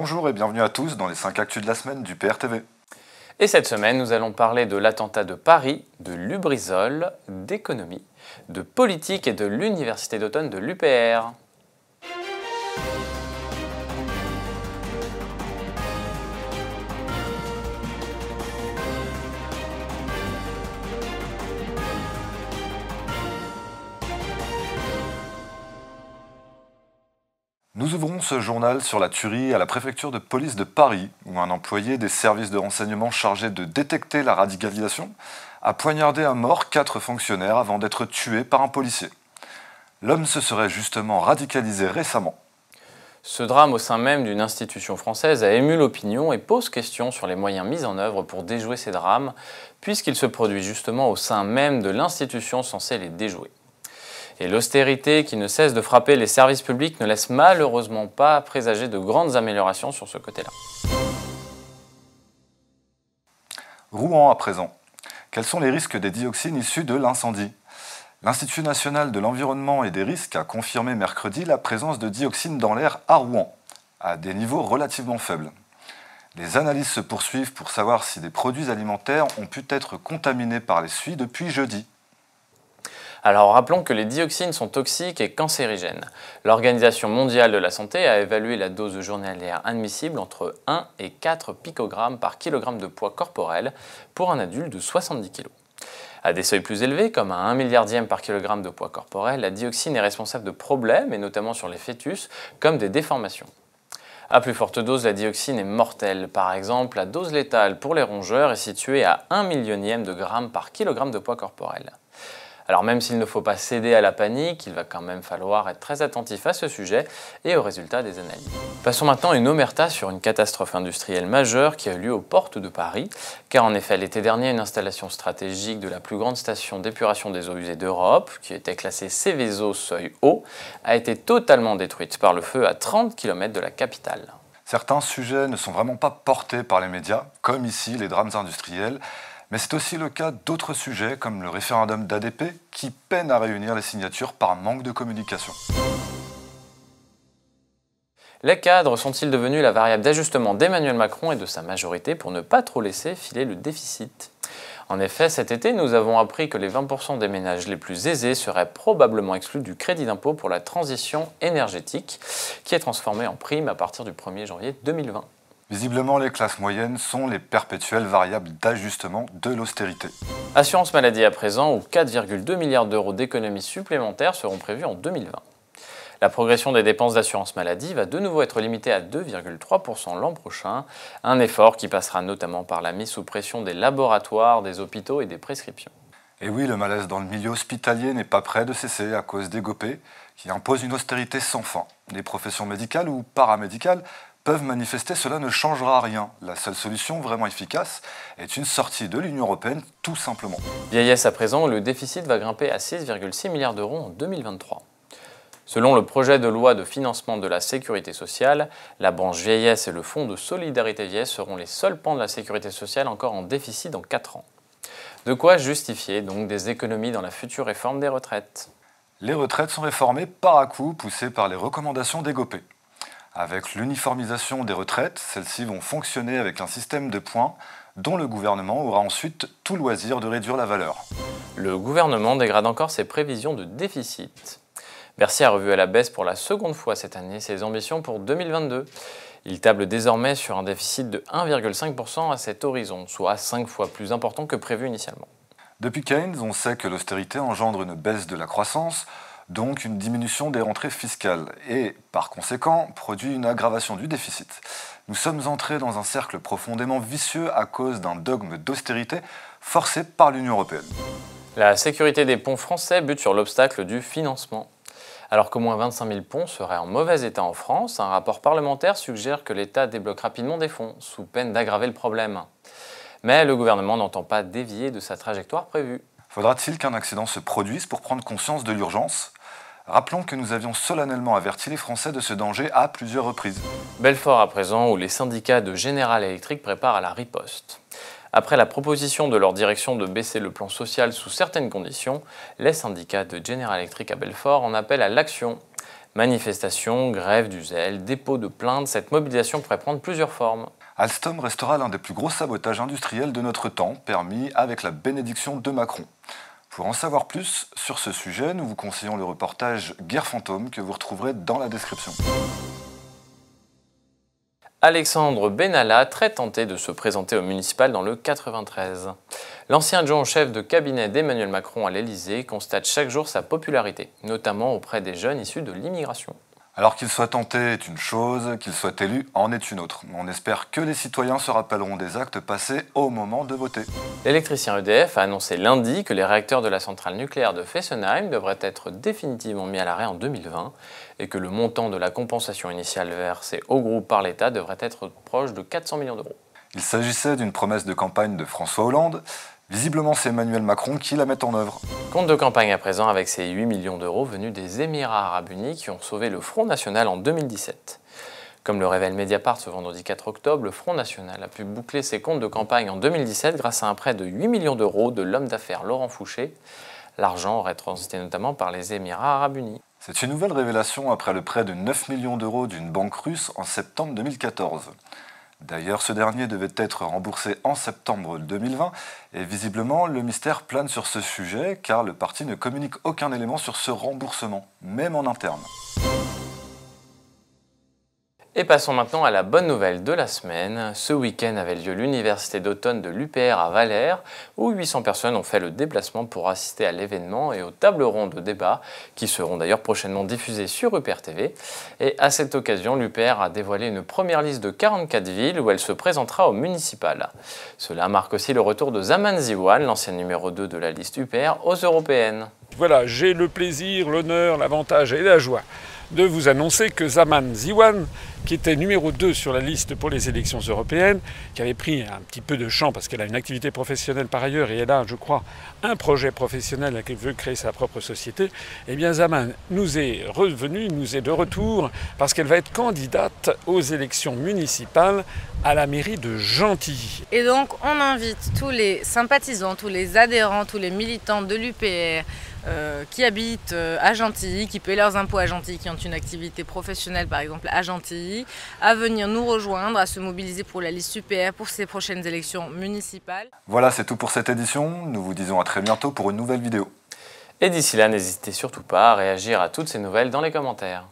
Bonjour et bienvenue à tous dans les 5 actus de la semaine du PRTV. Et cette semaine, nous allons parler de l'attentat de Paris, de Lubrizol, d'économie, de politique et de l'université d'automne de l'UPR. Nous ouvrons ce journal sur la tuerie à la préfecture de police de Paris, où un employé des services de renseignement chargé de détecter la radicalisation a poignardé à mort quatre fonctionnaires avant d'être tué par un policier. L'homme se serait justement radicalisé récemment. Ce drame au sein même d'une institution française a ému l'opinion et pose question sur les moyens mis en œuvre pour déjouer ces drames, puisqu'il se produit justement au sein même de l'institution censée les déjouer. Et l'austérité qui ne cesse de frapper les services publics ne laisse malheureusement pas présager de grandes améliorations sur ce côté-là. Rouen à présent. Quels sont les risques des dioxines issus de l'incendie? L'Institut national de l'environnement et des risques a confirmé mercredi la présence de dioxines dans l'air à Rouen, à des niveaux relativement faibles. Les analyses se poursuivent pour savoir si des produits alimentaires ont pu être contaminés par les suies depuis jeudi. Alors rappelons que les dioxines sont toxiques et cancérigènes. L'Organisation mondiale de la santé a évalué la dose journalière admissible entre 1 et 4 picogrammes par kilogramme de poids corporel pour un adulte de 70 kg. À des seuils plus élevés, comme à 1 milliardième par kilogramme de poids corporel, la dioxine est responsable de problèmes, et notamment sur les fœtus, comme des déformations. À plus forte dose, la dioxine est mortelle. Par exemple, la dose létale pour les rongeurs est située à 1 millionième de gramme par kilogramme de poids corporel. Alors même s'il ne faut pas céder à la panique, il va quand même falloir être très attentif à ce sujet et aux résultats des analyses. Passons maintenant une omerta sur une catastrophe industrielle majeure qui a eu lieu aux portes de Paris, car en effet l'été dernier une installation stratégique de la plus grande station d'épuration des eaux usées d'Europe, qui était classée Céveso seuil haut, a été totalement détruite par le feu à 30 km de la capitale. Certains sujets ne sont vraiment pas portés par les médias, comme ici les drames industriels, mais c'est aussi le cas d'autres sujets comme le référendum d'ADP qui peine à réunir les signatures par manque de communication. Les cadres sont-ils devenus la variable d'ajustement d'Emmanuel Macron et de sa majorité pour ne pas trop laisser filer le déficit? En effet, cet été, nous avons appris que les 20% des ménages les plus aisés seraient probablement exclus du crédit d'impôt pour la transition énergétique, qui est transformé en prime à partir du 1er janvier 2020. Visiblement, les classes moyennes sont les perpétuelles variables d'ajustement de l'austérité. Assurance maladie à présent, où 4,2 milliards d'euros d'économies supplémentaires seront prévus en 2020. La progression des dépenses d'assurance maladie va de nouveau être limitée à 2,3% l'an prochain, un effort qui passera notamment par la mise sous pression des laboratoires, des hôpitaux et des prescriptions. Et oui, le malaise dans le milieu hospitalier n'est pas prêt de cesser à cause des GOPÉ, qui imposent une austérité sans fin. Les professions médicales ou paramédicales peuvent manifester, cela ne changera rien. La seule solution vraiment efficace est une sortie de l'Union européenne, tout simplement. Vieillesse à présent, le déficit va grimper à 6,6 milliards d'euros en 2023. Selon le projet de loi de financement de la sécurité sociale, la branche vieillesse et le fonds de solidarité vieillesse seront les seuls pans de la sécurité sociale encore en déficit dans 4 ans. De quoi justifier donc des économies dans la future réforme des retraites? Les retraites sont réformées par à coup poussées par les recommandations des GOPÉ. Avec l'uniformisation des retraites, celles-ci vont fonctionner avec un système de points dont le gouvernement aura ensuite tout loisir de réduire la valeur. Le gouvernement dégrade encore ses prévisions de déficit. Bercy a revu à la baisse pour la seconde fois cette année ses ambitions pour 2022. Il table désormais sur un déficit de 1,5% à cet horizon, soit 5 fois plus important que prévu initialement. Depuis Keynes, on sait que l'austérité engendre une baisse de la croissance, donc une diminution des rentrées fiscales, et par conséquent produit une aggravation du déficit. Nous sommes entrés dans un cercle profondément vicieux à cause d'un dogme d'austérité forcé par l'Union européenne. La sécurité des ponts français bute sur l'obstacle du financement. Alors qu'au moins 25 000 ponts seraient en mauvais état en France, un rapport parlementaire suggère que l'État débloque rapidement des fonds, sous peine d'aggraver le problème. Mais le gouvernement n'entend pas dévier de sa trajectoire prévue. Faudra-t-il qu'un accident se produise pour prendre conscience de l'urgence? Rappelons que nous avions solennellement averti les Français de ce danger à plusieurs reprises. Belfort à présent, où les syndicats de General Electric préparent à la riposte. Après la proposition de leur direction de baisser le plan social sous certaines conditions, les syndicats de General Electric à Belfort en appellent à l'action. Manifestations, grève du zèle, dépôt de plaintes, cette mobilisation pourrait prendre plusieurs formes. Alstom restera l'un des plus gros sabotages industriels de notre temps, permis avec la bénédiction de Macron. Pour en savoir plus sur ce sujet, nous vous conseillons le reportage Guerre fantôme que vous retrouverez dans la description. Alexandre Benalla, très tenté de se présenter au municipal dans le 93. L'ancien adjoint chef de cabinet d'Emmanuel Macron à l'Élysée constate chaque jour sa popularité, notamment auprès des jeunes issus de l'immigration. Alors qu'il soit tenté est une chose, qu'il soit élu en est une autre. On espère que les citoyens se rappelleront des actes passés au moment de voter. L'électricien EDF a annoncé lundi que les réacteurs de la centrale nucléaire de Fessenheim devraient être définitivement mis à l'arrêt en 2020 et que le montant de la compensation initiale versée au groupe par l'État devrait être proche de 400 millions d'euros. Il s'agissait d'une promesse de campagne de François Hollande. Visiblement, c'est Emmanuel Macron qui la met en œuvre. Compte de campagne à présent avec ces 8 millions d'euros venus des Émirats arabes unis qui ont sauvé le Front National en 2017. Comme le révèle Mediapart ce vendredi 4 octobre, le Front National a pu boucler ses comptes de campagne en 2017 grâce à un prêt de 8 millions d'euros de l'homme d'affaires Laurent Fouché. L'argent aurait transité notamment par les Émirats arabes unis. C'est une nouvelle révélation après le prêt de 9 millions d'euros d'une banque russe en septembre 2014. D'ailleurs, ce dernier devait être remboursé en septembre 2020 et visiblement le mystère plane sur ce sujet car le parti ne communique aucun élément sur ce remboursement, même en interne. Et passons maintenant à la bonne nouvelle de la semaine. Ce week-end avait lieu l'université d'automne de l'UPR à Valère, où 800 personnes ont fait le déplacement pour assister à l'événement et aux tables rondes de débat, qui seront d'ailleurs prochainement diffusées sur UPR TV. Et à cette occasion, l'UPR a dévoilé une première liste de 44 villes où elle se présentera au municipal. Cela marque aussi le retour de Zaman Ziwan, l'ancien numéro 2 de la liste UPR, aux européennes. Voilà, j'ai le plaisir, l'honneur, l'avantage et la joie de vous annoncer que Zaman Ziwan, qui était numéro 2 sur la liste pour les élections européennes, qui avait pris un petit peu de champ parce qu'elle a une activité professionnelle par ailleurs et elle a, je crois, un projet professionnel qu'elle veut créer sa propre société, eh bien Zaman nous est revenu, nous est de retour parce qu'elle va être candidate aux élections municipales à la mairie de Gentilly. Et donc on invite tous les sympathisants, tous les adhérents, tous les militants de l'UPR, euh, qui habitent euh, à Gentilly, qui paient leurs impôts à Gentilly, qui ont une activité professionnelle par exemple à Gentilly, à venir nous rejoindre, à se mobiliser pour la liste UPR pour ces prochaines élections municipales. Voilà, c'est tout pour cette édition. Nous vous disons à très bientôt pour une nouvelle vidéo. Et d'ici là, n'hésitez surtout pas à réagir à toutes ces nouvelles dans les commentaires.